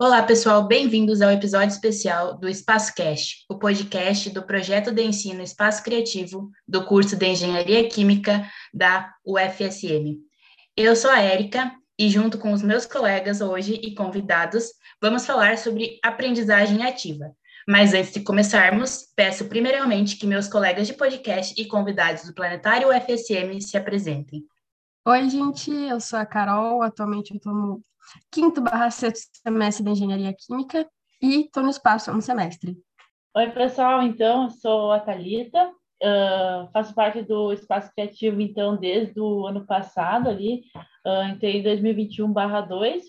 Olá, pessoal, bem-vindos ao episódio especial do Espaço Cast, o podcast do projeto de ensino Espaço Criativo do curso de Engenharia Química da UFSM. Eu sou a Érica e, junto com os meus colegas hoje e convidados, vamos falar sobre aprendizagem ativa. Mas antes de começarmos, peço primeiramente que meus colegas de podcast e convidados do Planetário UFSM se apresentem. Oi, gente, eu sou a Carol, atualmente eu estou no quinto barra sexto semestre de Engenharia Química e estou no espaço um semestre. Oi, pessoal, então, eu sou a Thalita, uh, faço parte do Espaço Criativo, então, desde o ano passado ali, uh, entrei em 2021 barra 2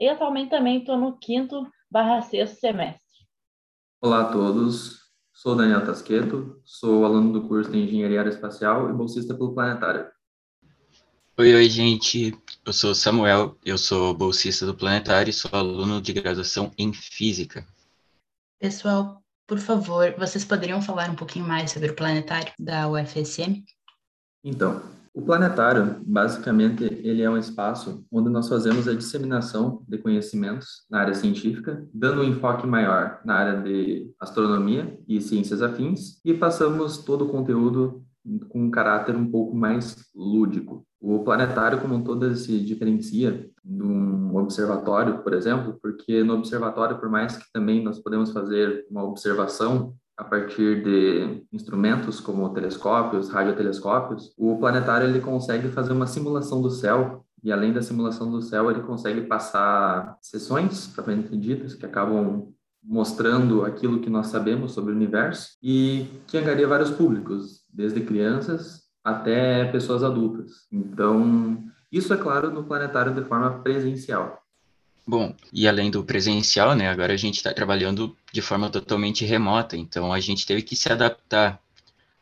e atualmente também estou no quinto barra sexto semestre. Olá a todos, sou Daniel Tasqueto, sou aluno do curso de Engenharia Aeroespacial e bolsista pelo Planetário. Oi, oi, gente. Eu sou Samuel, eu sou bolsista do Planetário e sou aluno de graduação em Física. Pessoal, por favor, vocês poderiam falar um pouquinho mais sobre o Planetário da UFSM? Então, o Planetário, basicamente, ele é um espaço onde nós fazemos a disseminação de conhecimentos na área científica, dando um enfoque maior na área de astronomia e ciências afins, e passamos todo o conteúdo com um caráter um pouco mais lúdico. O planetário como um todo se diferencia de um observatório, por exemplo, porque no observatório, por mais que também nós podemos fazer uma observação a partir de instrumentos como telescópios, radiotelescópios, o planetário ele consegue fazer uma simulação do céu e além da simulação do céu ele consegue passar sessões propriamente ditas que acabam mostrando aquilo que nós sabemos sobre o universo e que angaria vários públicos, desde crianças até pessoas adultas. Então, isso é claro no planetário de forma presencial. Bom, e além do presencial, né, agora a gente está trabalhando de forma totalmente remota, então a gente teve que se adaptar.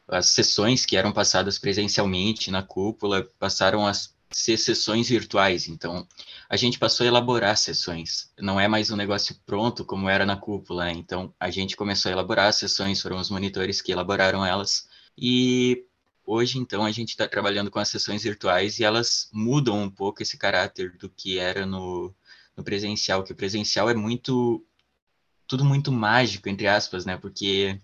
As sessões que eram passadas presencialmente na cúpula passaram a ser sessões virtuais, então a gente passou a elaborar sessões. Não é mais um negócio pronto como era na cúpula, então a gente começou a elaborar sessões, foram os monitores que elaboraram elas, e hoje então a gente está trabalhando com as sessões virtuais e elas mudam um pouco esse caráter do que era no, no presencial, que o presencial é muito, tudo muito mágico, entre aspas, né, porque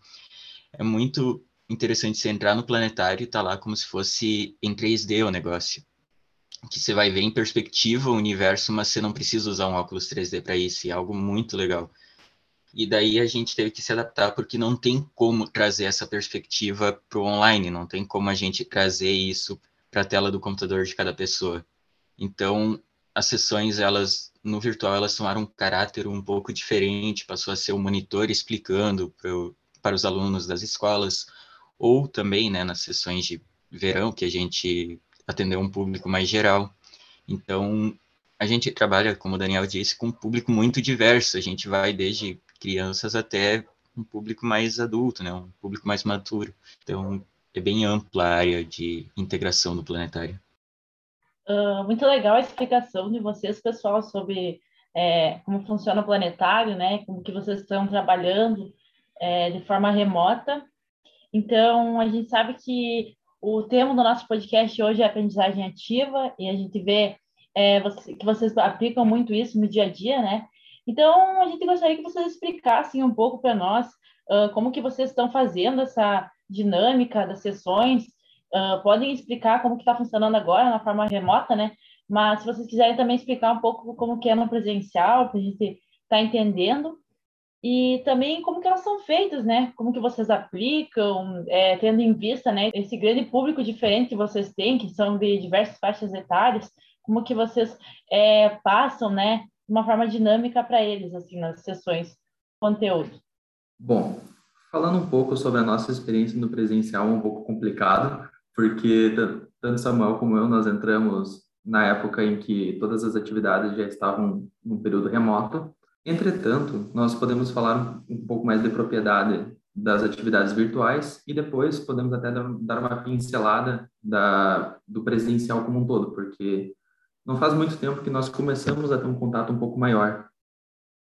é muito interessante você entrar no planetário e tá lá como se fosse em 3D o negócio que você vai ver em perspectiva o universo, mas você não precisa usar um óculos 3D para isso, é algo muito legal. E daí a gente teve que se adaptar, porque não tem como trazer essa perspectiva para o online, não tem como a gente trazer isso para a tela do computador de cada pessoa. Então, as sessões, elas no virtual, elas tomaram um caráter um pouco diferente, passou a ser o um monitor explicando pro, para os alunos das escolas, ou também né, nas sessões de verão, que a gente atender um público mais geral. Então, a gente trabalha, como o Daniel disse, com um público muito diverso. A gente vai desde crianças até um público mais adulto, né? um público mais maduro. Então, é bem ampla a área de integração do planetário. Uh, muito legal a explicação de vocês, pessoal, sobre é, como funciona o planetário, né? Como que vocês estão trabalhando é, de forma remota. Então, a gente sabe que o tema do nosso podcast hoje é aprendizagem ativa e a gente vê é, que vocês aplicam muito isso no dia a dia, né? Então, a gente gostaria que vocês explicassem um pouco para nós uh, como que vocês estão fazendo essa dinâmica das sessões. Uh, podem explicar como que está funcionando agora na forma remota, né? Mas se vocês quiserem também explicar um pouco como que é no presencial, para a gente estar tá entendendo e também como que elas são feitas, né? Como que vocês aplicam, é, tendo em vista, né, esse grande público diferente que vocês têm, que são de diversas faixas etárias, como que vocês é, passam, né, uma forma dinâmica para eles, assim, nas sessões conteúdo. Bom, falando um pouco sobre a nossa experiência no presencial, um pouco complicado, porque tanto Samuel como eu, nós entramos na época em que todas as atividades já estavam no período remoto, Entretanto, nós podemos falar um pouco mais de propriedade das atividades virtuais e depois podemos até dar uma pincelada da, do presencial como um todo, porque não faz muito tempo que nós começamos a ter um contato um pouco maior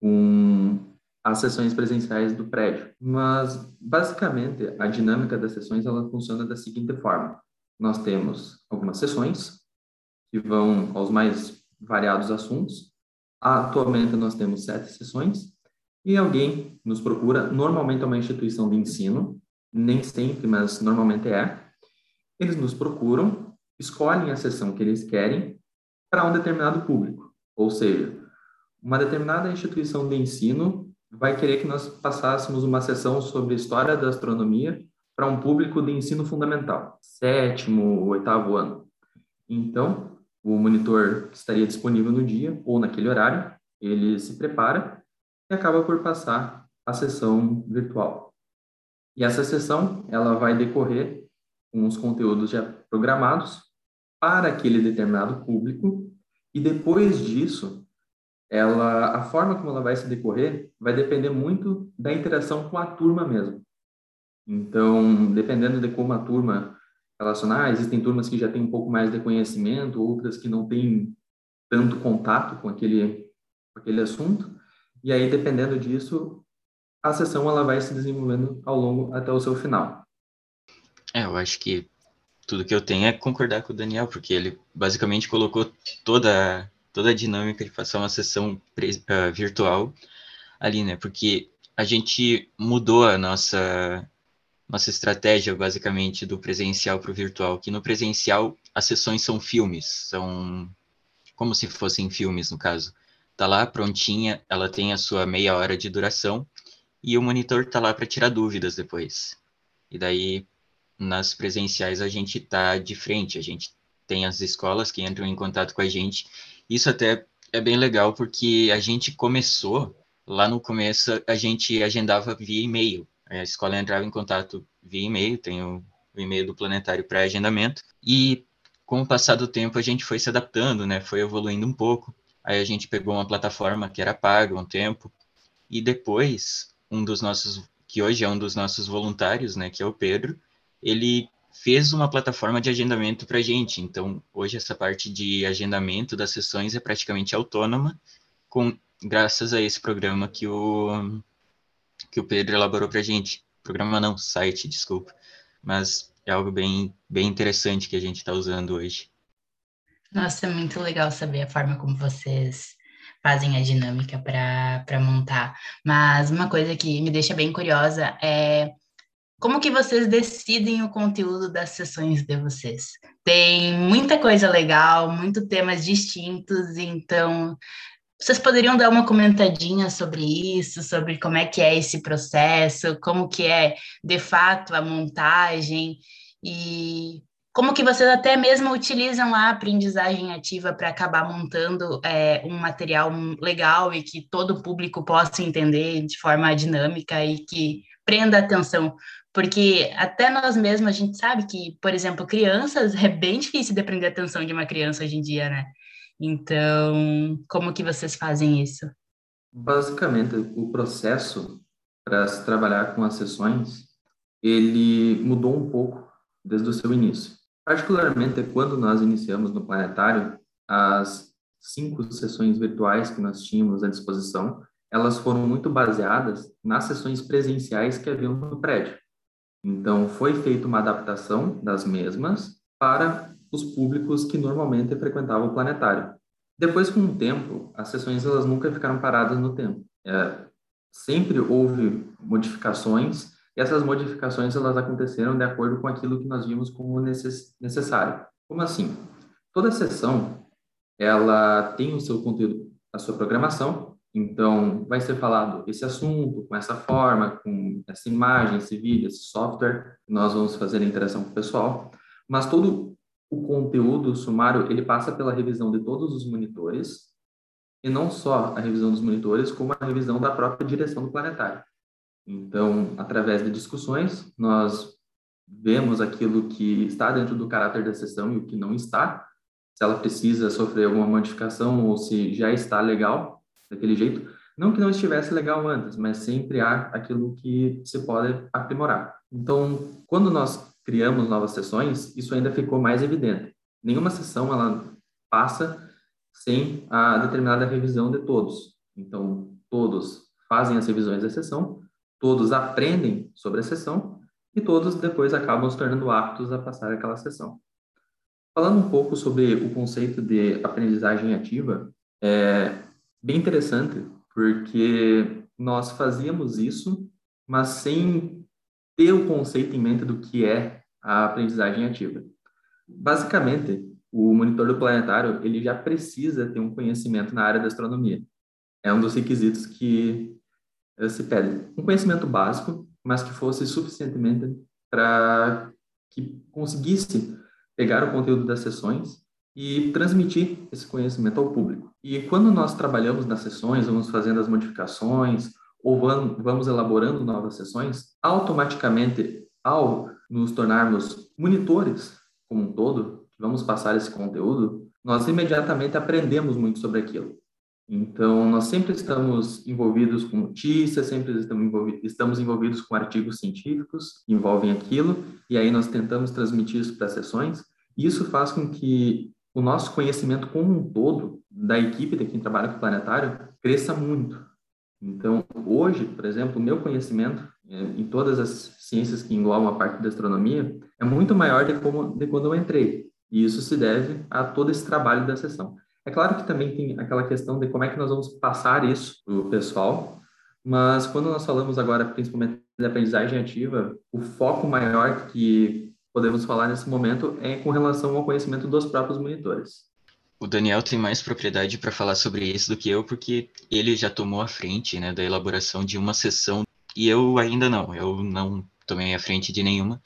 com as sessões presenciais do prédio. Mas, basicamente, a dinâmica das sessões ela funciona da seguinte forma. Nós temos algumas sessões que vão aos mais variados assuntos, Atualmente nós temos sete sessões e alguém nos procura, normalmente é uma instituição de ensino, nem sempre, mas normalmente é. Eles nos procuram, escolhem a sessão que eles querem para um determinado público. Ou seja, uma determinada instituição de ensino vai querer que nós passássemos uma sessão sobre história da astronomia para um público de ensino fundamental, sétimo, oitavo ano. Então, o monitor estaria disponível no dia ou naquele horário, ele se prepara e acaba por passar a sessão virtual. E essa sessão, ela vai decorrer com os conteúdos já programados para aquele determinado público e depois disso, ela, a forma como ela vai se decorrer vai depender muito da interação com a turma mesmo. Então, dependendo de como a turma relacionar, existem turmas que já têm um pouco mais de conhecimento, outras que não têm tanto contato com aquele, com aquele assunto. E aí, dependendo disso, a sessão ela vai se desenvolvendo ao longo até o seu final. É, eu acho que tudo que eu tenho é concordar com o Daniel, porque ele basicamente colocou toda, toda a dinâmica de fazer uma sessão uh, virtual ali, né? Porque a gente mudou a nossa nossa estratégia basicamente do presencial para o virtual, que no presencial as sessões são filmes, são como se fossem filmes no caso. Tá lá prontinha, ela tem a sua meia hora de duração e o monitor tá lá para tirar dúvidas depois. E daí nas presenciais a gente tá de frente, a gente tem as escolas que entram em contato com a gente. Isso até é bem legal porque a gente começou lá no começo a gente agendava via e-mail. A escola entrava em contato via e-mail, tem o, o e-mail do planetário para agendamento. E com o passar do tempo a gente foi se adaptando, né? Foi evoluindo um pouco. Aí a gente pegou uma plataforma que era paga um tempo. E depois, um dos nossos, que hoje é um dos nossos voluntários, né, que é o Pedro, ele fez uma plataforma de agendamento para a gente. Então, hoje essa parte de agendamento das sessões é praticamente autônoma, com graças a esse programa que o que o Pedro elaborou para a gente. Programa não, site, desculpa. Mas é algo bem, bem interessante que a gente está usando hoje. Nossa, é muito legal saber a forma como vocês fazem a dinâmica para montar. Mas uma coisa que me deixa bem curiosa é como que vocês decidem o conteúdo das sessões de vocês? Tem muita coisa legal, muitos temas distintos, então vocês poderiam dar uma comentadinha sobre isso, sobre como é que é esse processo, como que é de fato a montagem e como que vocês até mesmo utilizam a aprendizagem ativa para acabar montando é, um material legal e que todo o público possa entender de forma dinâmica e que prenda atenção, porque até nós mesmos a gente sabe que, por exemplo, crianças é bem difícil de prender a atenção de uma criança hoje em dia, né? Então, como que vocês fazem isso? Basicamente, o processo para se trabalhar com as sessões, ele mudou um pouco desde o seu início. Particularmente quando nós iniciamos no planetário, as cinco sessões virtuais que nós tínhamos à disposição, elas foram muito baseadas nas sessões presenciais que haviam no prédio. Então, foi feita uma adaptação das mesmas para os públicos que normalmente frequentavam o planetário. Depois, com o tempo, as sessões elas nunca ficaram paradas no tempo. É, sempre houve modificações e essas modificações elas aconteceram de acordo com aquilo que nós vimos como necess, necessário. Como assim? Toda sessão ela tem o seu conteúdo, a sua programação. Então, vai ser falado esse assunto com essa forma, com essa imagem, esse vídeo, esse software. Nós vamos fazer a interação com o pessoal. Mas todo o conteúdo sumário ele passa pela revisão de todos os monitores e não só a revisão dos monitores, como a revisão da própria direção do planetário. Então, através de discussões, nós vemos aquilo que está dentro do caráter da sessão e o que não está, se ela precisa sofrer alguma modificação ou se já está legal daquele jeito. Não que não estivesse legal antes, mas sempre há aquilo que se pode aprimorar. Então, quando nós criamos novas sessões, isso ainda ficou mais evidente. Nenhuma sessão ela passa sem a determinada revisão de todos. Então, todos fazem as revisões da sessão, todos aprendem sobre a sessão e todos depois acabam se tornando aptos a passar aquela sessão. Falando um pouco sobre o conceito de aprendizagem ativa, é, bem interessante, porque nós fazíamos isso, mas sem ter o conceito em mente do que é a aprendizagem ativa. Basicamente, o monitor do planetário ele já precisa ter um conhecimento na área da astronomia. É um dos requisitos que eh, se pede. Um conhecimento básico, mas que fosse suficientemente para que conseguisse pegar o conteúdo das sessões e transmitir esse conhecimento ao público. E quando nós trabalhamos nas sessões, vamos fazendo as modificações ou vamos elaborando novas sessões, automaticamente, ao nos tornarmos monitores como um todo, vamos passar esse conteúdo, nós imediatamente aprendemos muito sobre aquilo. Então, nós sempre estamos envolvidos com notícias, sempre estamos envolvidos, com artigos científicos que envolvem aquilo, e aí nós tentamos transmitir isso para as sessões. Isso faz com que o nosso conhecimento como um todo da equipe de quem trabalha com o planetário cresça muito. Então, hoje, por exemplo, o meu conhecimento é, em todas as ciências que englobam a parte da astronomia é muito maior de, como, de quando eu entrei. E isso se deve a todo esse trabalho da sessão. É claro que também tem aquela questão de como é que nós vamos passar isso para o pessoal, mas quando nós falamos agora, principalmente da aprendizagem ativa, o foco maior que podemos falar nesse momento é com relação ao conhecimento dos próprios monitores. O Daniel tem mais propriedade para falar sobre isso do que eu, porque ele já tomou a frente né, da elaboração de uma sessão e eu ainda não, eu não tomei a frente de nenhuma,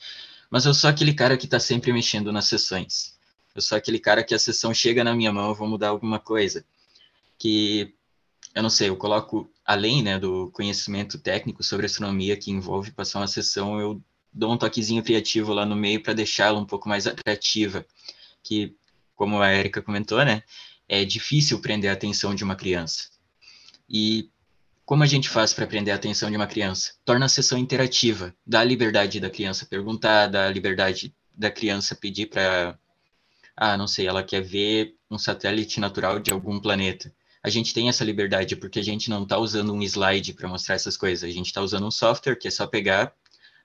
mas eu sou aquele cara que está sempre mexendo nas sessões. Eu sou aquele cara que a sessão chega na minha mão, eu vou mudar alguma coisa. Que, eu não sei, eu coloco, além né, do conhecimento técnico sobre astronomia que envolve passar uma sessão, eu dou um toquezinho criativo lá no meio para deixá-la um pouco mais atrativa. Que, como a Erika comentou, né, é difícil prender a atenção de uma criança. E como a gente faz para prender a atenção de uma criança? Torna a sessão interativa, dá a liberdade da criança perguntar, dá a liberdade da criança pedir para ah, não sei, ela quer ver um satélite natural de algum planeta. A gente tem essa liberdade porque a gente não está usando um slide para mostrar essas coisas. A gente está usando um software que é só pegar,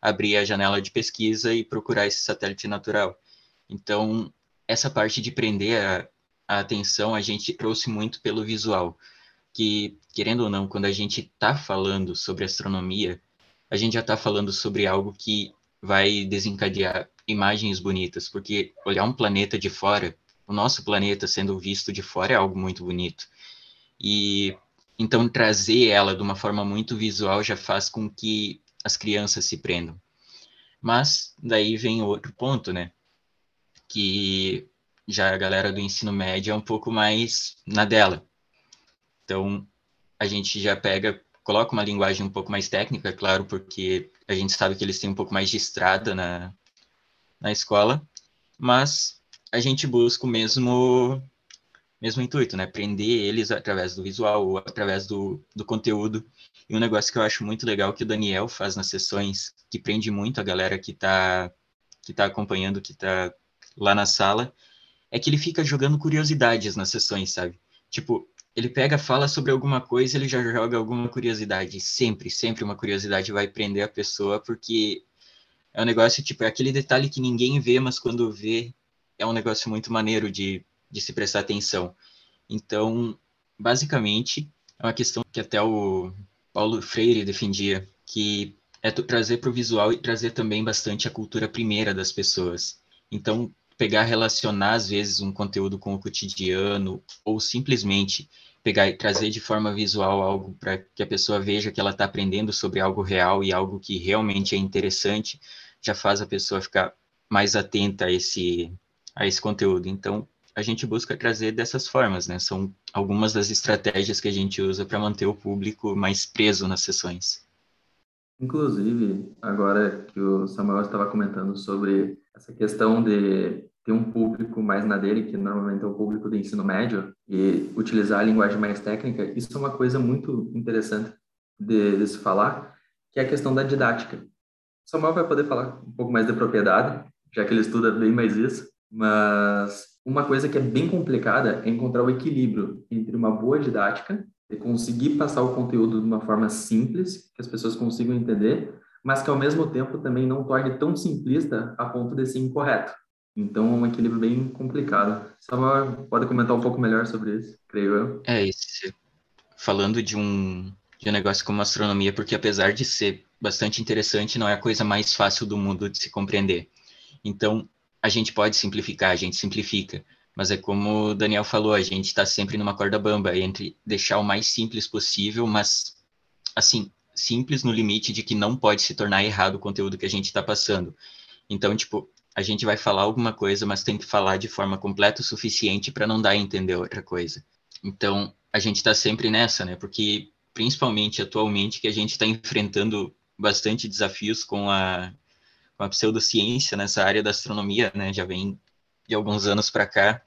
abrir a janela de pesquisa e procurar esse satélite natural. Então, essa parte de prender a, a atenção a gente trouxe muito pelo visual. Que, querendo ou não, quando a gente está falando sobre astronomia, a gente já está falando sobre algo que vai desencadear imagens bonitas, porque olhar um planeta de fora, o nosso planeta sendo visto de fora é algo muito bonito. E então trazer ela de uma forma muito visual já faz com que as crianças se prendam. Mas daí vem outro ponto, né? Que já a galera do ensino médio é um pouco mais na dela. Então a gente já pega, coloca uma linguagem um pouco mais técnica, é claro, porque a gente sabe que eles têm um pouco mais de estrada na, na escola, mas a gente busca o mesmo mesmo intuito, né? Prender eles através do visual, através do, do conteúdo. E um negócio que eu acho muito legal que o Daniel faz nas sessões, que prende muito a galera que está que tá acompanhando, que está lá na sala, é que ele fica jogando curiosidades nas sessões, sabe? Tipo, ele pega, fala sobre alguma coisa, ele já joga alguma curiosidade. Sempre, sempre uma curiosidade vai prender a pessoa, porque é um negócio, tipo, é aquele detalhe que ninguém vê, mas quando vê, é um negócio muito maneiro de, de se prestar atenção. Então, basicamente, é uma questão que até o Paulo Freire defendia, que é trazer para o visual e trazer também bastante a cultura primeira das pessoas. Então, pegar, relacionar às vezes um conteúdo com o cotidiano, ou simplesmente pegar e trazer de forma visual algo para que a pessoa veja que ela está aprendendo sobre algo real e algo que realmente é interessante, já faz a pessoa ficar mais atenta a esse, a esse conteúdo. Então, a gente busca trazer dessas formas, né? São algumas das estratégias que a gente usa para manter o público mais preso nas sessões. Inclusive, agora que o Samuel estava comentando sobre essa questão de ter um público mais na dele, que normalmente é o público do ensino médio, e utilizar a linguagem mais técnica, isso é uma coisa muito interessante de, de se falar, que é a questão da didática. Samuel vai poder falar um pouco mais de propriedade, já que ele estuda bem mais isso, mas uma coisa que é bem complicada é encontrar o equilíbrio entre uma boa didática e conseguir passar o conteúdo de uma forma simples, que as pessoas consigam entender, mas que ao mesmo tempo também não torne tão simplista a ponto de ser incorreto. Então, é um equilíbrio bem complicado. Samuel pode comentar um pouco melhor sobre isso, creio eu. É, esse, falando de um, de um negócio como astronomia, porque apesar de ser bastante interessante, não é a coisa mais fácil do mundo de se compreender. Então, a gente pode simplificar, a gente simplifica, mas é como o Daniel falou, a gente está sempre numa corda bamba entre deixar o mais simples possível, mas, assim, simples no limite de que não pode se tornar errado o conteúdo que a gente está passando. Então, tipo, a gente vai falar alguma coisa, mas tem que falar de forma completa o suficiente para não dar a entender outra coisa. Então, a gente está sempre nessa, né? Porque, principalmente atualmente, que a gente está enfrentando bastante desafios com a, com a pseudociência nessa área da astronomia, né? Já vem de alguns anos para cá,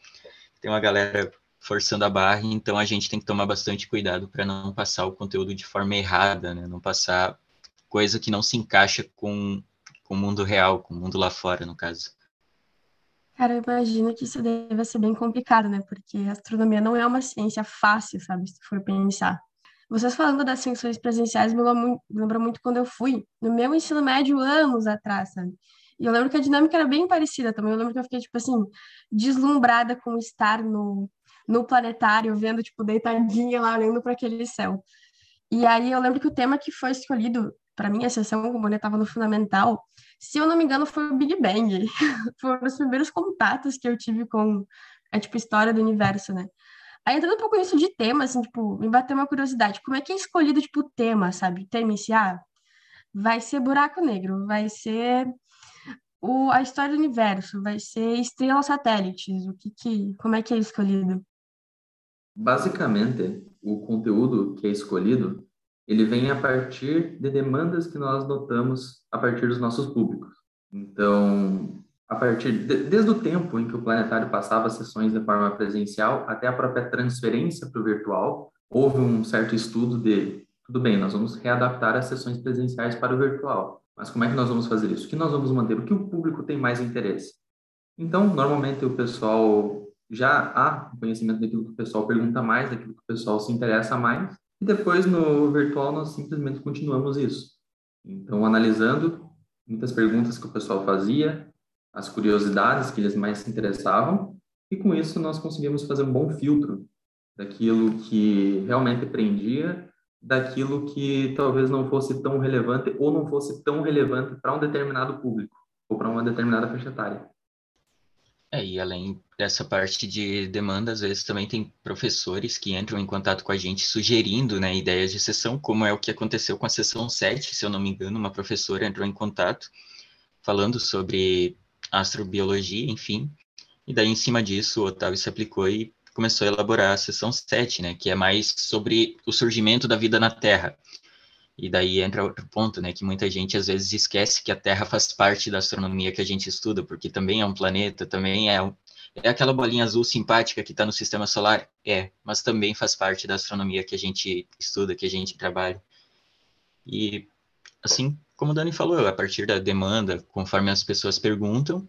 tem uma galera forçando a barra, então a gente tem que tomar bastante cuidado para não passar o conteúdo de forma errada, né? Não passar coisa que não se encaixa com, com o mundo real, com o mundo lá fora, no caso. Cara, eu imagino que isso deve ser bem complicado, né? Porque a astronomia não é uma ciência fácil, sabe? Se for pensar. Vocês falando das sessões presenciais me lembra muito quando eu fui no meu ensino médio anos atrás, sabe? E eu lembro que a dinâmica era bem parecida também. Eu lembro que eu fiquei, tipo assim, deslumbrada com estar no, no planetário, vendo, tipo, deitadinha lá, olhando para aquele céu. E aí eu lembro que o tema que foi escolhido para mim, a sessão, como eu estava no fundamental, se eu não me engano, foi o Big Bang. Foram os primeiros contatos que eu tive com a, tipo, história do universo, né? Aí entrando um pouco nisso de tema, assim, tipo, me bateu uma curiosidade. Como é que é escolhido, tipo, o tema, sabe? O tema ah, vai ser buraco negro, vai ser o, a história do universo, vai ser estrelas satélites, o que que, como é que é escolhido? Basicamente, o conteúdo que é escolhido, ele vem a partir de demandas que nós notamos a partir dos nossos públicos. Então, a partir de, desde o tempo em que o planetário passava sessões de forma presencial até a própria transferência para o virtual, houve um certo estudo de tudo bem, nós vamos readaptar as sessões presenciais para o virtual, mas como é que nós vamos fazer isso? O que nós vamos manter? O que o público tem mais interesse? Então, normalmente o pessoal já há conhecimento daquilo que o pessoal pergunta mais, daquilo que o pessoal se interessa mais, e depois no virtual nós simplesmente continuamos isso. Então, analisando muitas perguntas que o pessoal fazia, as curiosidades que eles mais se interessavam, e com isso nós conseguimos fazer um bom filtro daquilo que realmente prendia, daquilo que talvez não fosse tão relevante ou não fosse tão relevante para um determinado público ou para uma determinada faixa etária. É, e além dessa parte de demanda, às vezes também tem professores que entram em contato com a gente sugerindo né, ideias de sessão, como é o que aconteceu com a sessão 7, se eu não me engano, uma professora entrou em contato falando sobre astrobiologia, enfim. E daí, em cima disso, o Otávio se aplicou e começou a elaborar a seção 7, né, que é mais sobre o surgimento da vida na Terra. E daí entra outro ponto, né, que muita gente às vezes esquece que a Terra faz parte da astronomia que a gente estuda, porque também é um planeta, também é, é aquela bolinha azul simpática que está no sistema solar, é, mas também faz parte da astronomia que a gente estuda, que a gente trabalha. E assim como o Dani falou, a partir da demanda, conforme as pessoas perguntam,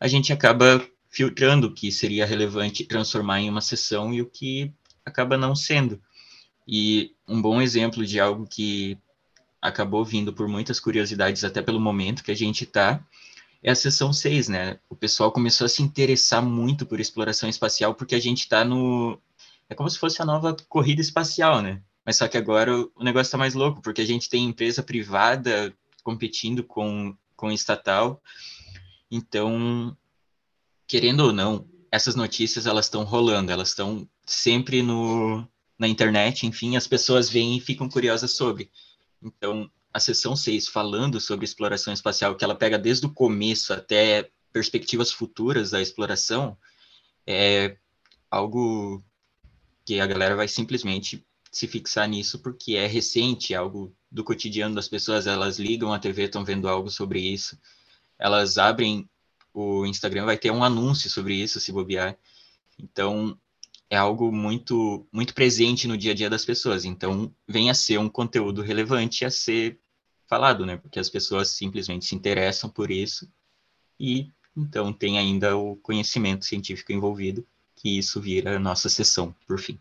a gente acaba filtrando o que seria relevante transformar em uma sessão e o que acaba não sendo. E um bom exemplo de algo que acabou vindo por muitas curiosidades, até pelo momento que a gente está, é a sessão 6, né? O pessoal começou a se interessar muito por exploração espacial, porque a gente está no. É como se fosse a nova corrida espacial, né? Mas só que agora o negócio está mais louco, porque a gente tem empresa privada competindo com, com estatal. Então, querendo ou não, essas notícias elas estão rolando, elas estão sempre no, na internet, enfim, as pessoas vêm e ficam curiosas sobre. Então, a sessão 6, falando sobre exploração espacial, que ela pega desde o começo até perspectivas futuras da exploração, é algo que a galera vai simplesmente se fixar nisso porque é recente, é algo do cotidiano das pessoas, elas ligam a TV, estão vendo algo sobre isso, elas abrem o Instagram, vai ter um anúncio sobre isso, se bobear. Então, é algo muito muito presente no dia a dia das pessoas. Então, vem a ser um conteúdo relevante a ser falado, né? Porque as pessoas simplesmente se interessam por isso e então tem ainda o conhecimento científico envolvido, que isso vira a nossa sessão, por fim.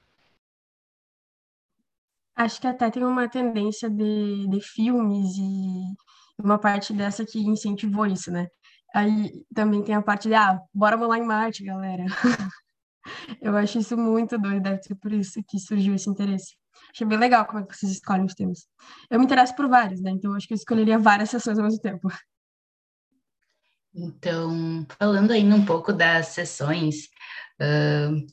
Acho que até tem uma tendência de, de filmes e uma parte dessa que incentivou isso, né? Aí também tem a parte de, ah, bora voar em Marte, galera. Eu acho isso muito doido, deve ser por isso que surgiu esse interesse. Achei bem legal como é que vocês escolhem os temas. Eu me interesso por vários, né? Então acho que eu escolheria várias sessões ao mesmo tempo. Então, falando ainda um pouco das sessões, uh,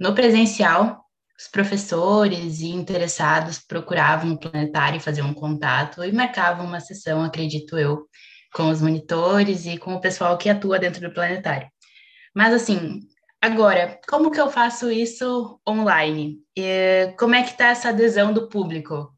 no presencial, os professores e interessados procuravam o planetário fazer um contato e marcavam uma sessão, acredito eu, com os monitores e com o pessoal que atua dentro do planetário. Mas assim, agora, como que eu faço isso online? E como é que está essa adesão do público?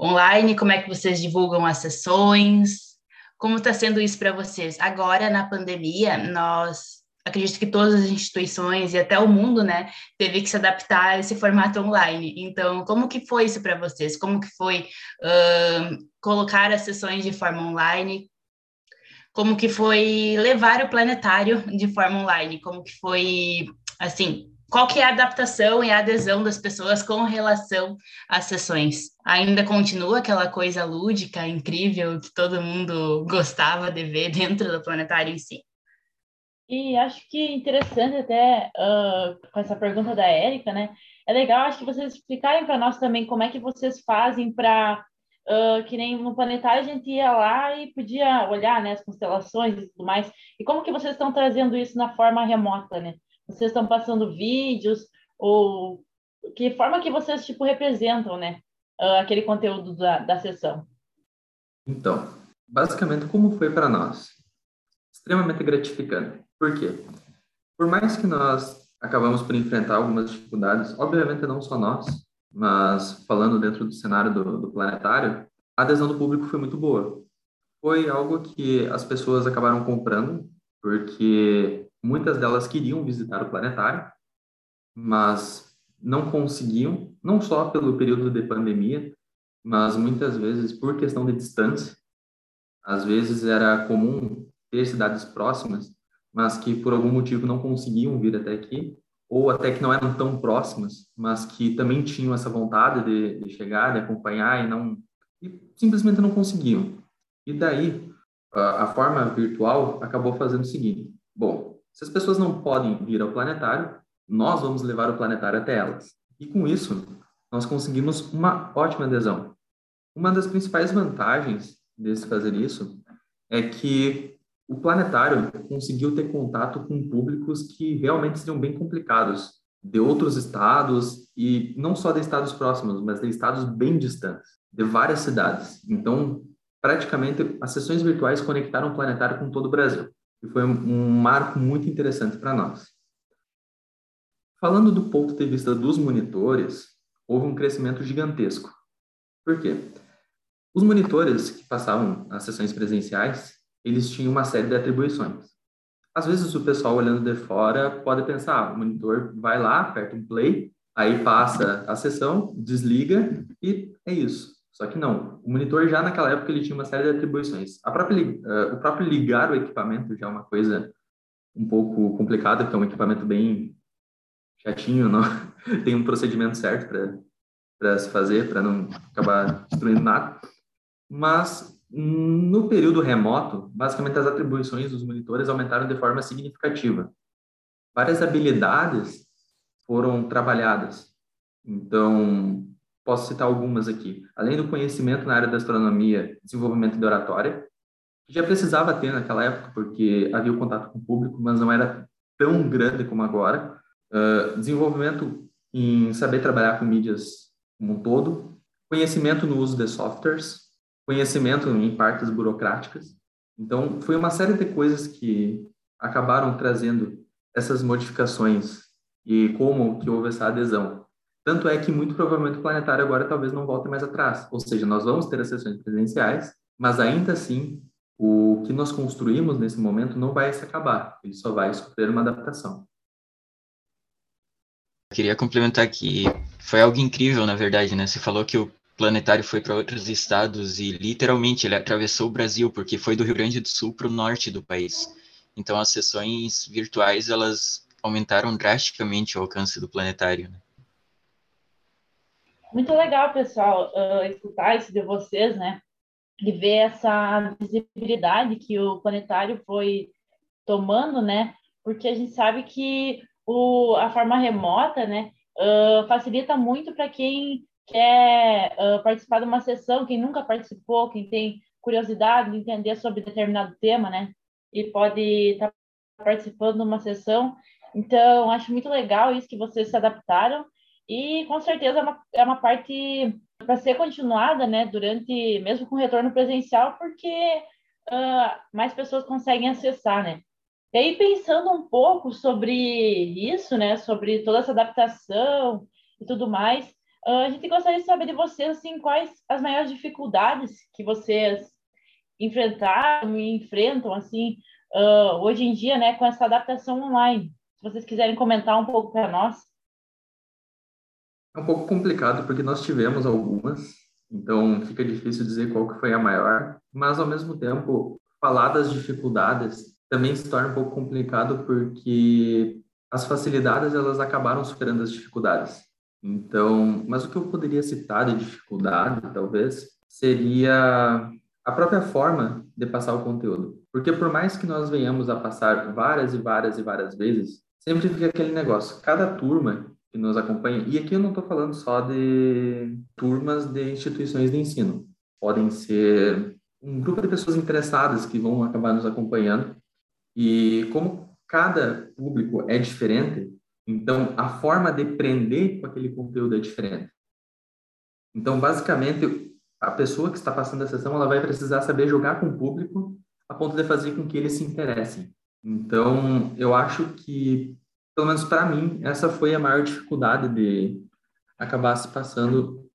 Online, como é que vocês divulgam as sessões? Como está sendo isso para vocês? Agora, na pandemia, nós acredito que todas as instituições e até o mundo, né, teve que se adaptar a esse formato online. Então, como que foi isso para vocês? Como que foi uh, colocar as sessões de forma online? Como que foi levar o planetário de forma online? Como que foi, assim, qual que é a adaptação e a adesão das pessoas com relação às sessões? Ainda continua aquela coisa lúdica, incrível, que todo mundo gostava de ver dentro do planetário em si? E acho que interessante até uh, com essa pergunta da Érica, né? É legal, acho que vocês explicarem para nós também como é que vocês fazem para uh, que nem no planetário a gente ia lá e podia olhar, né, as constelações e tudo mais. E como que vocês estão trazendo isso na forma remota, né? Vocês estão passando vídeos ou que forma que vocês tipo representam, né, uh, aquele conteúdo da, da sessão? Então, basicamente como foi para nós? Extremamente gratificante por quê? Por mais que nós acabamos por enfrentar algumas dificuldades, obviamente não só nós, mas falando dentro do cenário do, do planetário, a adesão do público foi muito boa. Foi algo que as pessoas acabaram comprando, porque muitas delas queriam visitar o planetário, mas não conseguiam, não só pelo período de pandemia, mas muitas vezes por questão de distância. Às vezes era comum ter cidades próximas mas que por algum motivo não conseguiam vir até aqui, ou até que não eram tão próximas, mas que também tinham essa vontade de, de chegar, de acompanhar e não e simplesmente não conseguiam. E daí a, a forma virtual acabou fazendo o seguinte: bom, se as pessoas não podem vir ao planetário, nós vamos levar o planetário até elas. E com isso, nós conseguimos uma ótima adesão. Uma das principais vantagens de fazer isso é que o planetário conseguiu ter contato com públicos que realmente seriam bem complicados, de outros estados, e não só de estados próximos, mas de estados bem distantes, de várias cidades. Então, praticamente, as sessões virtuais conectaram o planetário com todo o Brasil, e foi um marco muito interessante para nós. Falando do ponto de vista dos monitores, houve um crescimento gigantesco. Por quê? Os monitores que passavam as sessões presenciais, eles tinham uma série de atribuições. Às vezes o pessoal olhando de fora pode pensar, ah, o monitor vai lá, aperta um play, aí passa a sessão, desliga e é isso. Só que não, o monitor já naquela época ele tinha uma série de atribuições. Própria, uh, o próprio ligar o equipamento já é uma coisa um pouco complicada, porque é um equipamento bem chatinho, não tem um procedimento certo para se fazer, para não acabar destruindo nada. Mas no período remoto, basicamente as atribuições dos monitores aumentaram de forma significativa. Várias habilidades foram trabalhadas. Então, posso citar algumas aqui. Além do conhecimento na área da astronomia, desenvolvimento de oratória, que já precisava ter naquela época, porque havia o contato com o público, mas não era tão grande como agora. Uh, desenvolvimento em saber trabalhar com mídias como um todo, conhecimento no uso de softwares, conhecimento em partes burocráticas. Então, foi uma série de coisas que acabaram trazendo essas modificações e como que houve essa adesão. Tanto é que muito provavelmente o planetário agora talvez não volte mais atrás. Ou seja, nós vamos ter as sessões presenciais, mas ainda assim o que nós construímos nesse momento não vai se acabar. Ele só vai sofrer uma adaptação. Eu queria complementar que foi algo incrível, na verdade, né? Você falou que o planetário foi para outros estados e literalmente ele atravessou o Brasil, porque foi do Rio Grande do Sul para o norte do país. Então as sessões virtuais elas aumentaram drasticamente o alcance do planetário. Né? Muito legal, pessoal, uh, escutar isso de vocês, né? E ver essa visibilidade que o planetário foi tomando, né? Porque a gente sabe que o, a forma remota, né, uh, facilita muito para quem quer uh, participar de uma sessão, quem nunca participou, quem tem curiosidade de entender sobre determinado tema, né? E pode estar tá participando de uma sessão. Então, acho muito legal isso que vocês se adaptaram. E com certeza é uma, é uma parte para ser continuada, né? Durante, mesmo com retorno presencial, porque uh, mais pessoas conseguem acessar, né? E aí, pensando um pouco sobre isso, né? Sobre toda essa adaptação e tudo mais, a gente gostaria de saber de vocês, assim, quais as maiores dificuldades que vocês enfrentaram e enfrentam, assim, uh, hoje em dia, né, com essa adaptação online. Se vocês quiserem comentar um pouco para nós. É um pouco complicado, porque nós tivemos algumas, então fica difícil dizer qual que foi a maior, mas ao mesmo tempo, falar das dificuldades também se torna um pouco complicado, porque as facilidades elas acabaram superando as dificuldades. Então, mas o que eu poderia citar de dificuldade, talvez, seria a própria forma de passar o conteúdo. Porque por mais que nós venhamos a passar várias e várias e várias vezes, sempre fica aquele negócio. Cada turma que nos acompanha, e aqui eu não estou falando só de turmas de instituições de ensino, podem ser um grupo de pessoas interessadas que vão acabar nos acompanhando. E como cada público é diferente, então a forma de prender com aquele conteúdo é diferente. Então, basicamente, a pessoa que está passando a sessão, ela vai precisar saber jogar com o público a ponto de fazer com que eles se interessem. Então, eu acho que, pelo menos para mim, essa foi a maior dificuldade de acabar se passando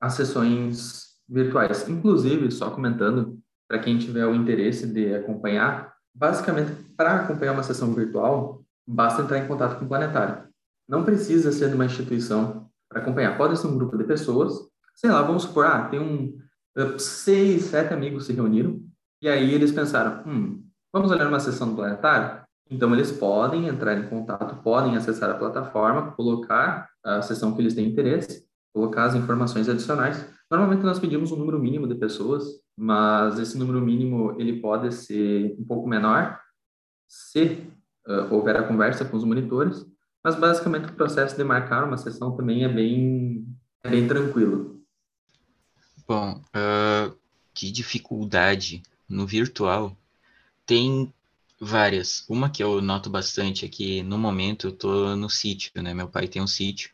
as sessões virtuais. Inclusive, só comentando, para quem tiver o interesse de acompanhar, basicamente, para acompanhar uma sessão virtual, basta entrar em contato com o planetário. Não precisa ser de uma instituição para acompanhar. Pode ser um grupo de pessoas sei lá, vamos supor, ah, tem um uh, seis, sete amigos se reuniram e aí eles pensaram, hum, vamos olhar uma sessão do planetário? Então eles podem entrar em contato, podem acessar a plataforma, colocar a sessão que eles têm interesse, colocar as informações adicionais. Normalmente nós pedimos um número mínimo de pessoas, mas esse número mínimo ele pode ser um pouco menor se uh, houver a conversa com os monitores, mas basicamente o processo de marcar uma sessão também é bem, é bem tranquilo. Bom, uh, de dificuldade no virtual tem várias. Uma que eu noto bastante é que no momento eu tô no sítio, né? Meu pai tem um sítio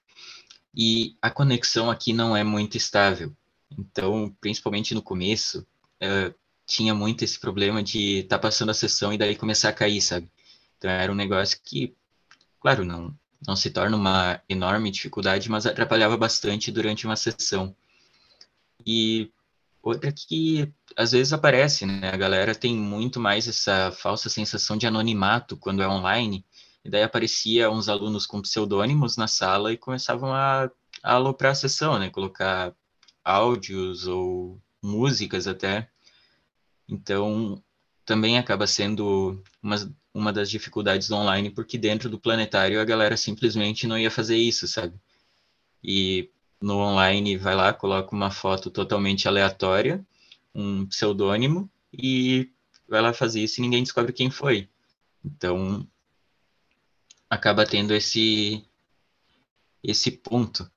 e a conexão aqui não é muito estável. Então, principalmente no começo, uh, tinha muito esse problema de estar tá passando a sessão e daí começar a cair, sabe? Então era um negócio que, claro, não não se torna uma enorme dificuldade, mas atrapalhava bastante durante uma sessão. E outra que às vezes aparece, né? A galera tem muito mais essa falsa sensação de anonimato quando é online. E daí aparecia uns alunos com pseudônimos na sala e começavam a, a aloprar a sessão, né? Colocar áudios ou músicas até. Então, também acaba sendo uma, uma das dificuldades do online, porque dentro do planetário a galera simplesmente não ia fazer isso, sabe? E no online, vai lá, coloca uma foto totalmente aleatória, um pseudônimo, e vai lá fazer isso e ninguém descobre quem foi. Então, acaba tendo esse esse ponto.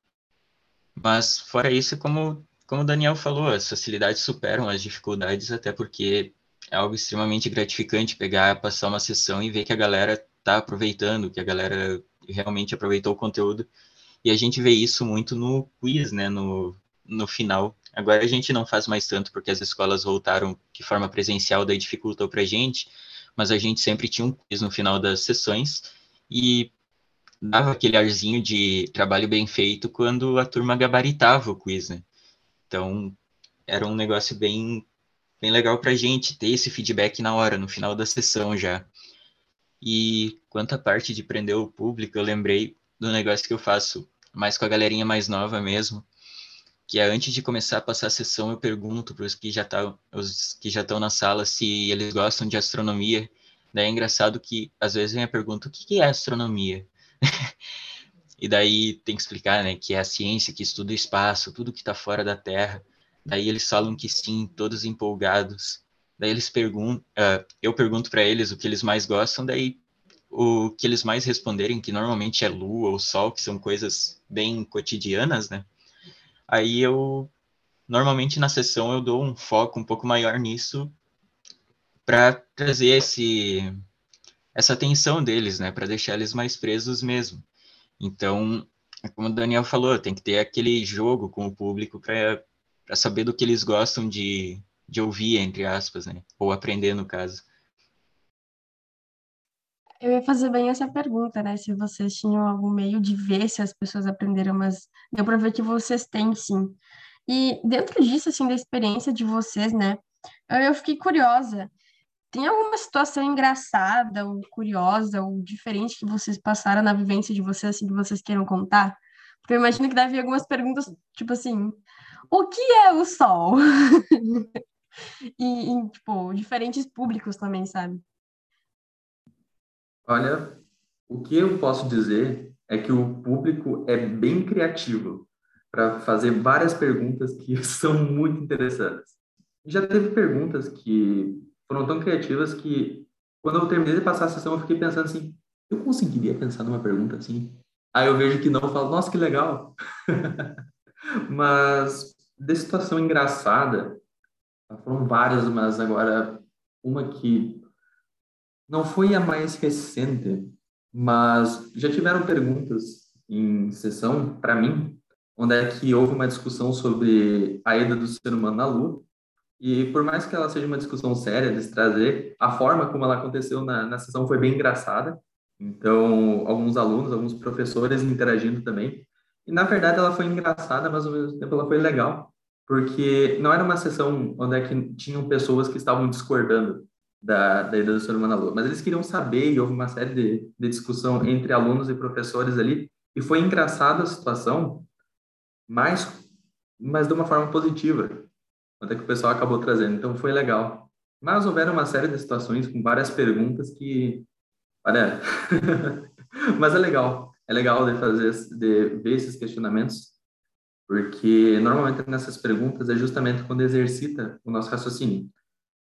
Mas fora isso, como como o Daniel falou, as facilidades superam as dificuldades, até porque é algo extremamente gratificante pegar, passar uma sessão e ver que a galera está aproveitando, que a galera realmente aproveitou o conteúdo e a gente vê isso muito no quiz, né, no, no final. Agora a gente não faz mais tanto porque as escolas voltaram de forma presencial, daí dificultou para a gente, mas a gente sempre tinha um quiz no final das sessões e dava aquele arzinho de trabalho bem feito quando a turma gabaritava o quiz, né? Então, era um negócio bem, bem legal para a gente ter esse feedback na hora, no final da sessão já. E quanto à parte de prender o público, eu lembrei do negócio que eu faço mais com a galerinha mais nova mesmo, que é antes de começar a passar a sessão, eu pergunto para os que já tá, os que já estão na sala se eles gostam de astronomia. Daí é engraçado que às vezes vem a pergunta: o que é astronomia? e daí tem que explicar, né, que é a ciência que estuda o espaço, tudo que está fora da Terra. Daí eles falam que sim, todos empolgados. Daí eles perguntam, uh, eu pergunto para eles o que eles mais gostam, daí o que eles mais responderem, que normalmente é lua ou sol, que são coisas bem cotidianas, né? Aí eu normalmente na sessão eu dou um foco um pouco maior nisso para trazer esse essa atenção deles, né, para deixar eles mais presos mesmo. Então, como o Daniel falou, tem que ter aquele jogo com o público para saber do que eles gostam de, de ouvir, entre aspas, né, ou aprender no caso. Eu ia fazer bem essa pergunta, né? Se vocês tinham algum meio de ver se as pessoas aprenderam, mas deu para ver que vocês têm, sim. E dentro disso, assim, da experiência de vocês, né? Eu fiquei curiosa. Tem alguma situação engraçada, ou curiosa, ou diferente que vocês passaram na vivência de vocês, assim, que vocês queiram contar? Porque eu imagino que deve haver algumas perguntas, tipo assim, o que é o sol? e, em, tipo, diferentes públicos também, sabe? Olha, o que eu posso dizer é que o público é bem criativo para fazer várias perguntas que são muito interessantes. Já teve perguntas que foram tão criativas que, quando eu terminei de passar a sessão, eu fiquei pensando assim: eu conseguiria pensar numa pergunta assim? Aí eu vejo que não, eu falo: nossa, que legal! mas, de situação engraçada, foram várias, mas agora uma que não foi a mais recente, mas já tiveram perguntas em sessão para mim, onde é que houve uma discussão sobre a ida do ser humano na Lua. E por mais que ela seja uma discussão séria de se trazer, a forma como ela aconteceu na, na sessão foi bem engraçada. Então, alguns alunos, alguns professores interagindo também. E na verdade ela foi engraçada, mas ao mesmo tempo ela foi legal, porque não era uma sessão onde é que tinham pessoas que estavam discordando da, da ida do ser humano à Lua. Mas eles queriam saber e houve uma série de, de discussão entre alunos e professores ali. E foi engraçada a situação, mas, mas de uma forma positiva, até que o pessoal acabou trazendo. Então foi legal. Mas houveram uma série de situações com várias perguntas que, olha, mas é legal. É legal de fazer, de ver esses questionamentos, porque normalmente nessas perguntas é justamente quando exercita o nosso raciocínio.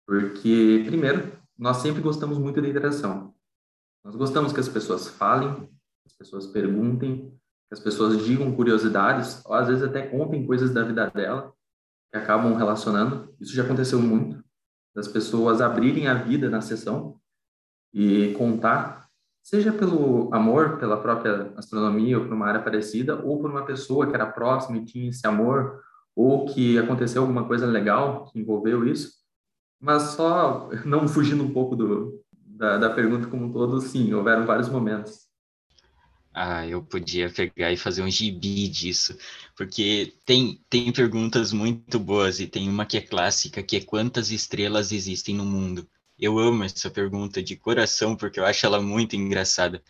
Porque, primeiro, nós sempre gostamos muito da interação. Nós gostamos que as pessoas falem, que as pessoas perguntem, que as pessoas digam curiosidades, ou às vezes até contem coisas da vida dela, que acabam relacionando. Isso já aconteceu muito, das pessoas abrirem a vida na sessão e contar, seja pelo amor, pela própria astronomia ou por uma área parecida, ou por uma pessoa que era próxima e tinha esse amor, ou que aconteceu alguma coisa legal que envolveu isso. Mas só não fugindo um pouco do, da, da pergunta como um todo, sim, houveram vários momentos. Ah, eu podia pegar e fazer um gibi disso, porque tem, tem perguntas muito boas e tem uma que é clássica, que é quantas estrelas existem no mundo? Eu amo essa pergunta de coração, porque eu acho ela muito engraçada.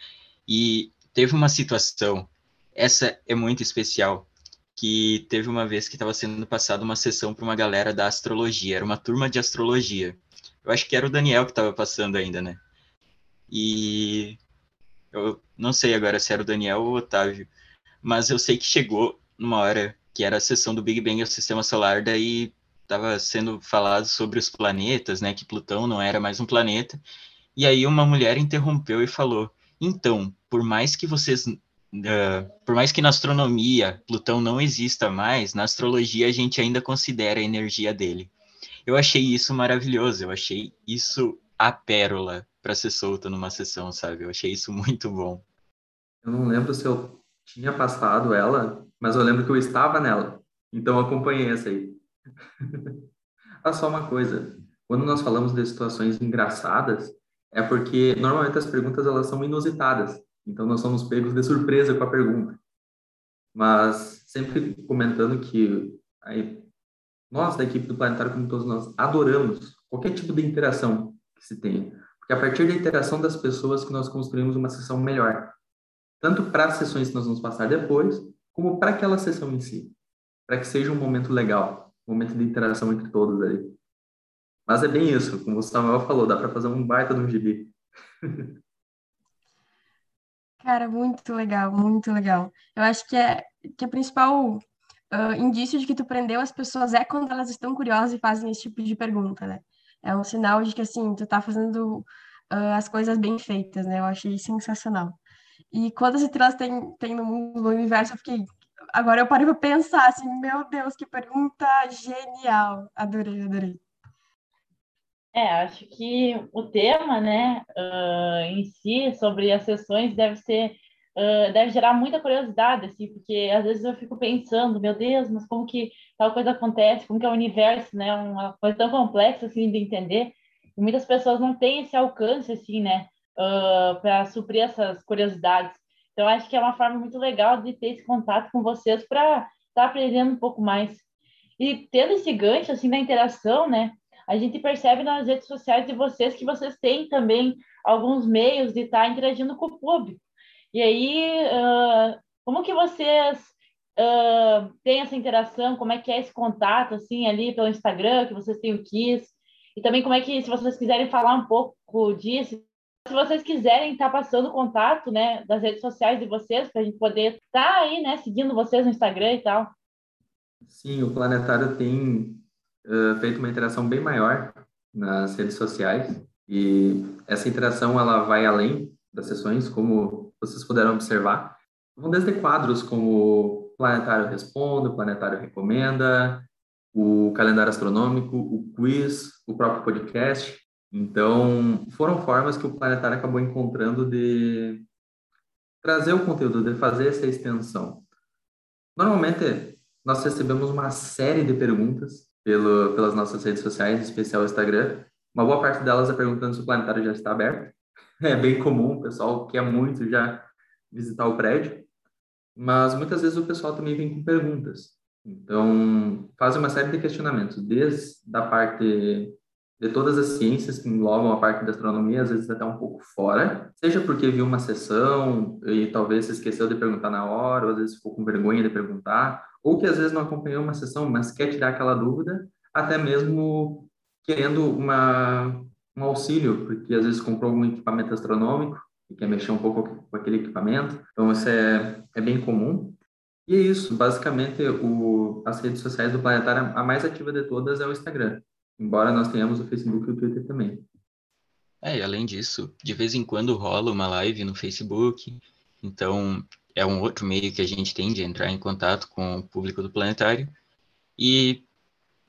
E teve uma situação, essa é muito especial, que teve uma vez que estava sendo passada uma sessão para uma galera da astrologia, era uma turma de astrologia. Eu acho que era o Daniel que estava passando ainda, né? E eu não sei agora se era o Daniel ou o Otávio, mas eu sei que chegou numa hora que era a sessão do Big Bang e o Sistema Solar, daí estava sendo falado sobre os planetas, né? Que Plutão não era mais um planeta. E aí uma mulher interrompeu e falou: então, por mais que vocês Uh, por mais que na astronomia Plutão não exista mais, na astrologia a gente ainda considera a energia dele. Eu achei isso maravilhoso, eu achei isso a pérola para ser solta numa sessão, sabe? Eu achei isso muito bom. Eu não lembro se eu tinha passado ela, mas eu lembro que eu estava nela, então eu acompanhei essa aí. Ah, só uma coisa, quando nós falamos de situações engraçadas, é porque normalmente as perguntas elas são inusitadas. Então, nós somos pegos de surpresa com a pergunta. Mas sempre comentando que aí, nós, da equipe do Planetário, como todos nós, adoramos qualquer tipo de interação que se tenha. Porque a partir da interação das pessoas que nós construímos uma sessão melhor. Tanto para as sessões que nós vamos passar depois, como para aquela sessão em si. Para que seja um momento legal, momento de interação entre todos ali. Mas é bem isso, como o Samuel falou, dá para fazer um baita de um gibi. Cara, muito legal, muito legal. Eu acho que é que a principal uh, indício de que tu prendeu as pessoas é quando elas estão curiosas e fazem esse tipo de pergunta, né? É um sinal de que, assim, tu tá fazendo uh, as coisas bem feitas, né? Eu achei sensacional. E quantas estrelas tem, tem no mundo, no universo, eu fiquei agora eu parei para pensar assim, meu Deus, que pergunta genial. Adorei, adorei. É, acho que o tema, né, uh, em si, sobre as sessões, deve ser, uh, deve gerar muita curiosidade, assim, porque às vezes eu fico pensando, meu Deus, mas como que tal coisa acontece, como que é o universo, né, uma coisa tão complexa, assim, de entender, e muitas pessoas não têm esse alcance, assim, né, uh, para suprir essas curiosidades. Então, acho que é uma forma muito legal de ter esse contato com vocês para estar tá aprendendo um pouco mais. E tendo esse gancho, assim, da interação, né, a gente percebe nas redes sociais de vocês que vocês têm também alguns meios de estar interagindo com o público. E aí, uh, como que vocês uh, têm essa interação? Como é que é esse contato, assim, ali pelo Instagram, que vocês têm o Kiss? E também como é que, se vocês quiserem falar um pouco disso, se vocês quiserem estar passando contato, né, das redes sociais de vocês, para a gente poder estar aí, né, seguindo vocês no Instagram e tal. Sim, o Planetário tem uh, feito uma interação bem maior nas redes sociais e essa interação ela vai além das sessões, como vocês puderam observar. Vão desde quadros como Planetário Responde, Planetário Recomenda, o calendário astronômico, o quiz, o próprio podcast. Então, foram formas que o Planetário acabou encontrando de trazer o conteúdo, de fazer essa extensão. Normalmente, nós recebemos uma série de perguntas pelo, pelas nossas redes sociais, em especial o Instagram. Uma boa parte delas é perguntando se o planetário já está aberto. É bem comum, o pessoal quer muito já visitar o prédio. Mas muitas vezes o pessoal também vem com perguntas. Então, fazem uma série de questionamentos, desde a parte de todas as ciências que englobam a parte da astronomia, às vezes até um pouco fora, seja porque viu uma sessão e talvez se esqueceu de perguntar na hora, ou às vezes ficou com vergonha de perguntar, ou que às vezes não acompanhou uma sessão, mas quer tirar aquela dúvida, até mesmo querendo uma, um auxílio, porque às vezes comprou algum equipamento astronômico e quer mexer um pouco com aquele equipamento. Então, isso é, é bem comum. E é isso, basicamente, o, as redes sociais do Planetário, a mais ativa de todas é o Instagram embora nós tenhamos o Facebook e o Twitter também. É, e além disso, de vez em quando rola uma live no Facebook, então é um outro meio que a gente tem de entrar em contato com o público do planetário. E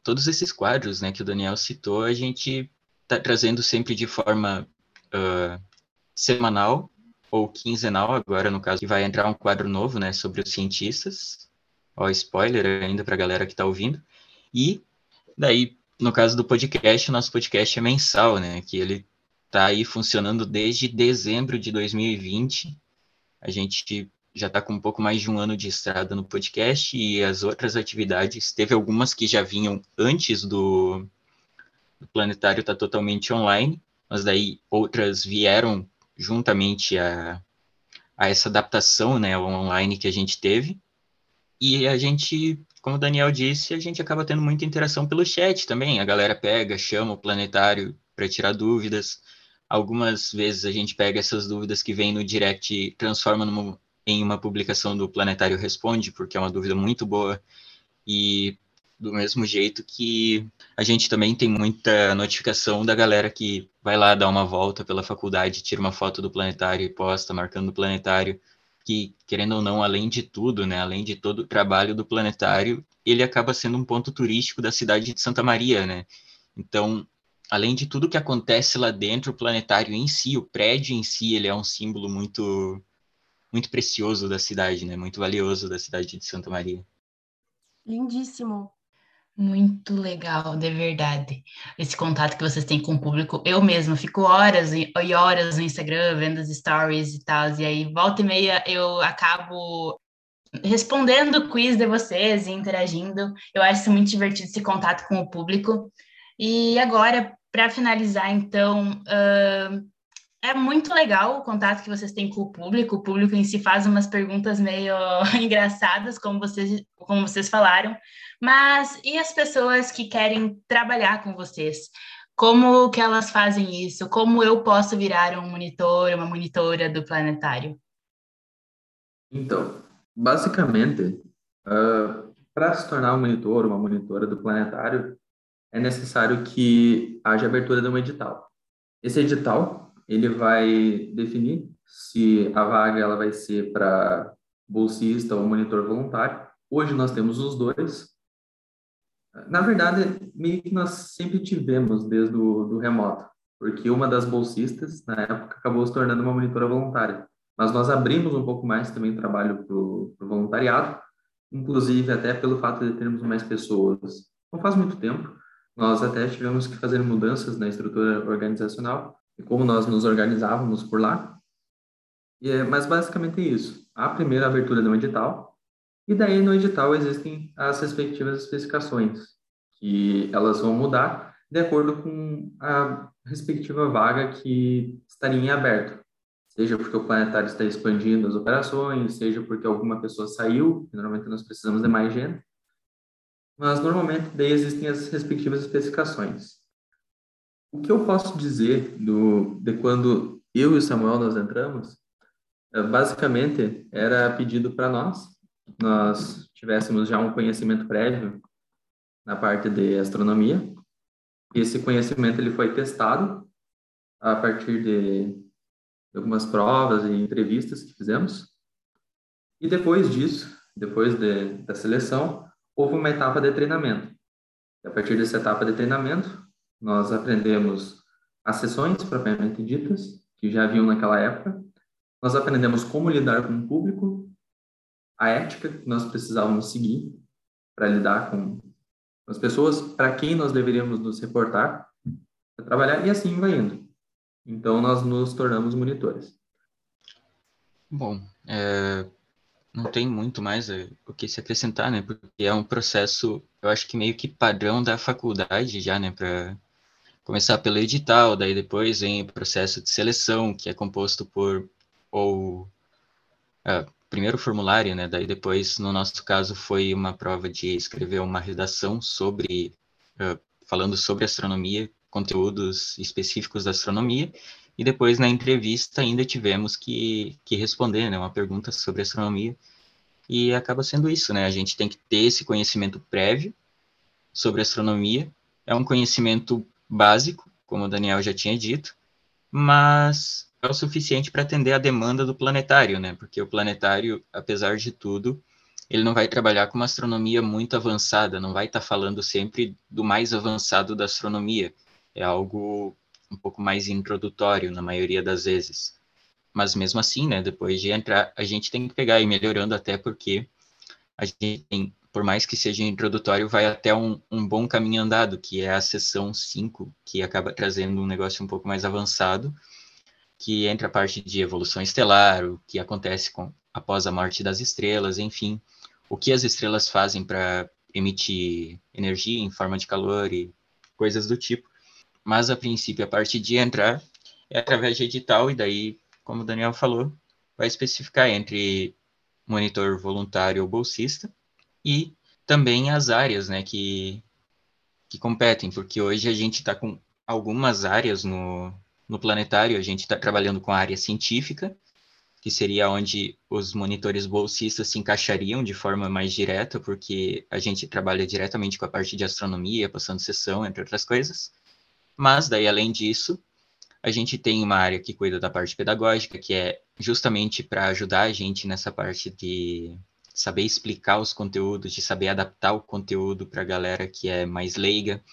todos esses quadros né, que o Daniel citou, a gente está trazendo sempre de forma uh, semanal ou quinzenal, agora no caso, que vai entrar um quadro novo né, sobre os cientistas. Ó, spoiler ainda para a galera que está ouvindo. E daí, no caso do podcast, o nosso podcast é mensal, né? Que ele está aí funcionando desde dezembro de 2020. A gente já está com um pouco mais de um ano de estrada no podcast e as outras atividades, teve algumas que já vinham antes do, do Planetário estar tá totalmente online, mas daí outras vieram juntamente a, a essa adaptação né, online que a gente teve. E a gente como o Daniel disse, a gente acaba tendo muita interação pelo chat também. A galera pega, chama o planetário para tirar dúvidas. Algumas vezes a gente pega essas dúvidas que vêm no direct e transforma numa, em uma publicação do Planetário Responde, porque é uma dúvida muito boa. E do mesmo jeito que a gente também tem muita notificação da galera que vai lá dar uma volta pela faculdade, tira uma foto do planetário e posta marcando o planetário que, querendo ou não, além de tudo, né, além de todo o trabalho do planetário, ele acaba sendo um ponto turístico da cidade de Santa Maria, né? Então, além de tudo que acontece lá dentro, o planetário em si, o prédio em si, ele é um símbolo muito muito precioso da cidade, né? Muito valioso da cidade de Santa Maria. Lindíssimo. Muito legal, de verdade. Esse contato que vocês têm com o público. Eu mesma fico horas e horas no Instagram vendo as stories e tal, e aí volta e meia eu acabo respondendo o quiz de vocês e interagindo. Eu acho muito divertido esse contato com o público. E agora, para finalizar, então, uh, é muito legal o contato que vocês têm com o público. O público em si faz umas perguntas meio engraçadas, como vocês, como vocês falaram. Mas e as pessoas que querem trabalhar com vocês? Como que elas fazem isso? Como eu posso virar um monitor, uma monitora do planetário? Então, basicamente, uh, para se tornar um monitor, uma monitora do planetário, é necessário que haja abertura de um edital. Esse edital ele vai definir se a vaga ela vai ser para bolsista ou monitor voluntário. Hoje nós temos os dois. Na verdade, meio que nós sempre tivemos desde o do remoto, porque uma das bolsistas, na época, acabou se tornando uma monitora voluntária. Mas nós abrimos um pouco mais também o trabalho para o voluntariado, inclusive até pelo fato de termos mais pessoas. Não faz muito tempo, nós até tivemos que fazer mudanças na estrutura organizacional e como nós nos organizávamos por lá. E é, mas basicamente é isso. A primeira abertura de um edital, e daí no edital existem as respectivas especificações, que elas vão mudar de acordo com a respectiva vaga que estaria em aberto. Seja porque o planetário está expandindo as operações, seja porque alguma pessoa saiu, normalmente nós precisamos de mais gente. Mas normalmente daí existem as respectivas especificações. O que eu posso dizer do, de quando eu e o Samuel nós entramos, é, basicamente era pedido para nós, nós tivéssemos já um conhecimento prévio na parte de astronomia. Esse conhecimento ele foi testado a partir de algumas provas e entrevistas que fizemos. E depois disso, depois de, da seleção, houve uma etapa de treinamento. E a partir dessa etapa de treinamento, nós aprendemos as sessões propriamente ditas, que já haviam naquela época. Nós aprendemos como lidar com o público, a ética que nós precisávamos seguir para lidar com as pessoas, para quem nós deveríamos nos reportar, para trabalhar, e assim vai indo. Então, nós nos tornamos monitores. Bom, é, não tem muito mais é, o que se acrescentar, né? Porque é um processo, eu acho que meio que padrão da faculdade já, né? Para começar pelo edital, daí depois vem o processo de seleção, que é composto por ou uh, primeiro formulário, né? Daí depois, no nosso caso, foi uma prova de escrever uma redação sobre uh, falando sobre astronomia, conteúdos específicos da astronomia, e depois na entrevista ainda tivemos que, que responder, né? Uma pergunta sobre astronomia, e acaba sendo isso, né? A gente tem que ter esse conhecimento prévio sobre astronomia. É um conhecimento básico, como o Daniel já tinha dito, mas é o suficiente para atender a demanda do planetário, né? Porque o planetário, apesar de tudo, ele não vai trabalhar com uma astronomia muito avançada, não vai estar tá falando sempre do mais avançado da astronomia. É algo um pouco mais introdutório na maioria das vezes. Mas mesmo assim, né, depois de entrar, a gente tem que pegar e melhorando até porque a gente tem por mais que seja introdutório, vai até um, um bom caminho andado, que é a sessão 5, que acaba trazendo um negócio um pouco mais avançado, que entra a parte de evolução estelar, o que acontece com, após a morte das estrelas, enfim, o que as estrelas fazem para emitir energia em forma de calor e coisas do tipo. Mas, a princípio, a parte de entrar é através de edital, e daí, como o Daniel falou, vai especificar entre monitor voluntário ou bolsista, e também as áreas né, que, que competem, porque hoje a gente está com algumas áreas no, no planetário, a gente está trabalhando com a área científica, que seria onde os monitores bolsistas se encaixariam de forma mais direta, porque a gente trabalha diretamente com a parte de astronomia, passando sessão, entre outras coisas. Mas, daí, além disso, a gente tem uma área que cuida da parte pedagógica, que é justamente para ajudar a gente nessa parte de saber explicar os conteúdos, de saber adaptar o conteúdo para a galera que é mais leiga.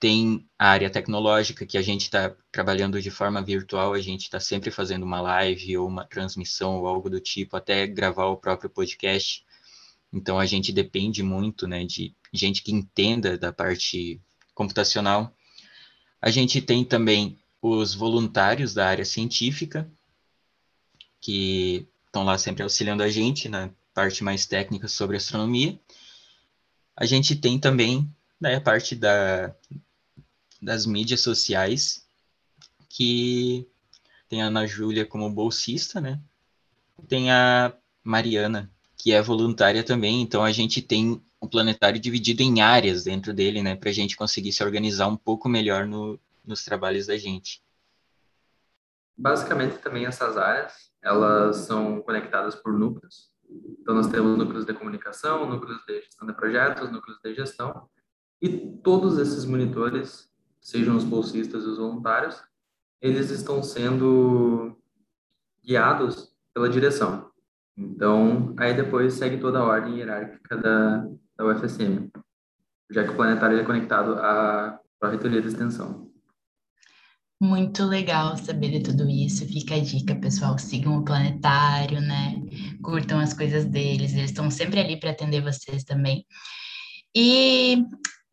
Tem a área tecnológica, que a gente está trabalhando de forma virtual, a gente está sempre fazendo uma live ou uma transmissão ou algo do tipo, até gravar o próprio podcast. Então a gente depende muito né, de gente que entenda da parte computacional. A gente tem também os voluntários da área científica, que estão lá sempre auxiliando a gente na parte mais técnica sobre astronomia. A gente tem também né, a parte da, das mídias sociais, que tem a Ana Júlia como bolsista, né? Tem a Mariana, que é voluntária também, então a gente tem um planetário dividido em áreas dentro dele, né, para a gente conseguir se organizar um pouco melhor no, nos trabalhos da gente. Basicamente, também essas áreas, elas são conectadas por núcleos, então, nós temos núcleos de comunicação, núcleos de gestão de projetos, núcleos de gestão, e todos esses monitores, sejam os bolsistas e os voluntários, eles estão sendo guiados pela direção. Então, aí depois segue toda a ordem hierárquica da, da UFSM, já que o planetário é conectado à Pró-Reitoria de Extensão. Muito legal saber de tudo isso. Fica a dica, pessoal. Sigam o planetário, né? Curtam as coisas deles. Eles estão sempre ali para atender vocês também. E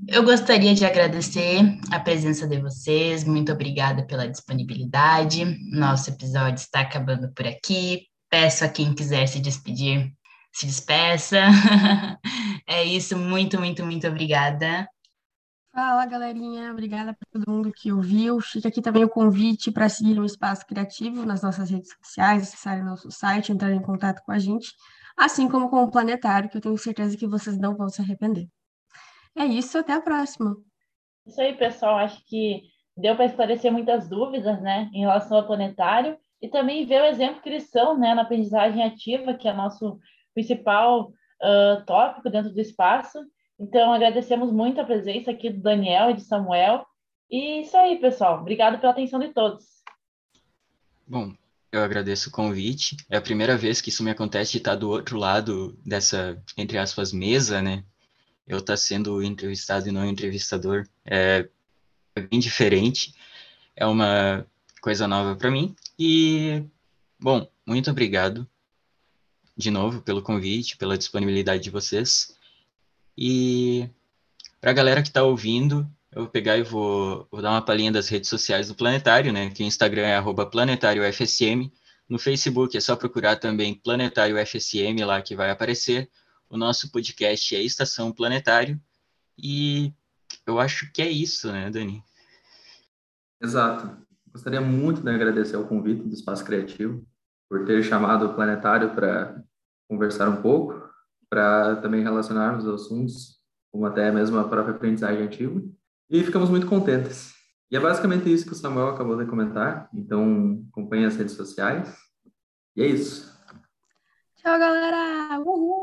eu gostaria de agradecer a presença de vocês. Muito obrigada pela disponibilidade. Nosso episódio está acabando por aqui. Peço a quem quiser se despedir, se despeça. é isso. Muito, muito, muito obrigada. Fala, galerinha. Obrigada para todo mundo que ouviu. Fica aqui também o convite para seguir o Espaço Criativo nas nossas redes sociais, acessarem nosso site, entrar em contato com a gente, assim como com o Planetário, que eu tenho certeza que vocês não vão se arrepender. É isso, até a próxima. Isso aí, pessoal. Acho que deu para esclarecer muitas dúvidas, né, em relação ao planetário e também ver o exemplo que eles são, né, na aprendizagem ativa, que é nosso principal uh, tópico dentro do espaço. Então, agradecemos muito a presença aqui do Daniel e de Samuel. E isso aí, pessoal. Obrigado pela atenção de todos. Bom, eu agradeço o convite. É a primeira vez que isso me acontece de estar do outro lado dessa, entre aspas, mesa, né? Eu estar tá sendo entrevistado e não entrevistador é, é bem diferente, é uma coisa nova para mim. E, bom, muito obrigado de novo pelo convite, pela disponibilidade de vocês. E para a galera que está ouvindo, eu vou pegar e vou, vou, dar uma palhinha das redes sociais do Planetário, né? Que o Instagram é @planetáriofsm, no Facebook é só procurar também Planetário FSM lá que vai aparecer. O nosso podcast é Estação Planetário. E eu acho que é isso, né, Dani? Exato. Gostaria muito de agradecer o convite do Espaço Criativo por ter chamado o Planetário para conversar um pouco, para também relacionarmos os assuntos, como até mesmo a própria aprendizagem ativa. E ficamos muito contentes. E é basicamente isso que o Samuel acabou de comentar. Então, acompanhe as redes sociais. E é isso. Tchau, galera! Uhul!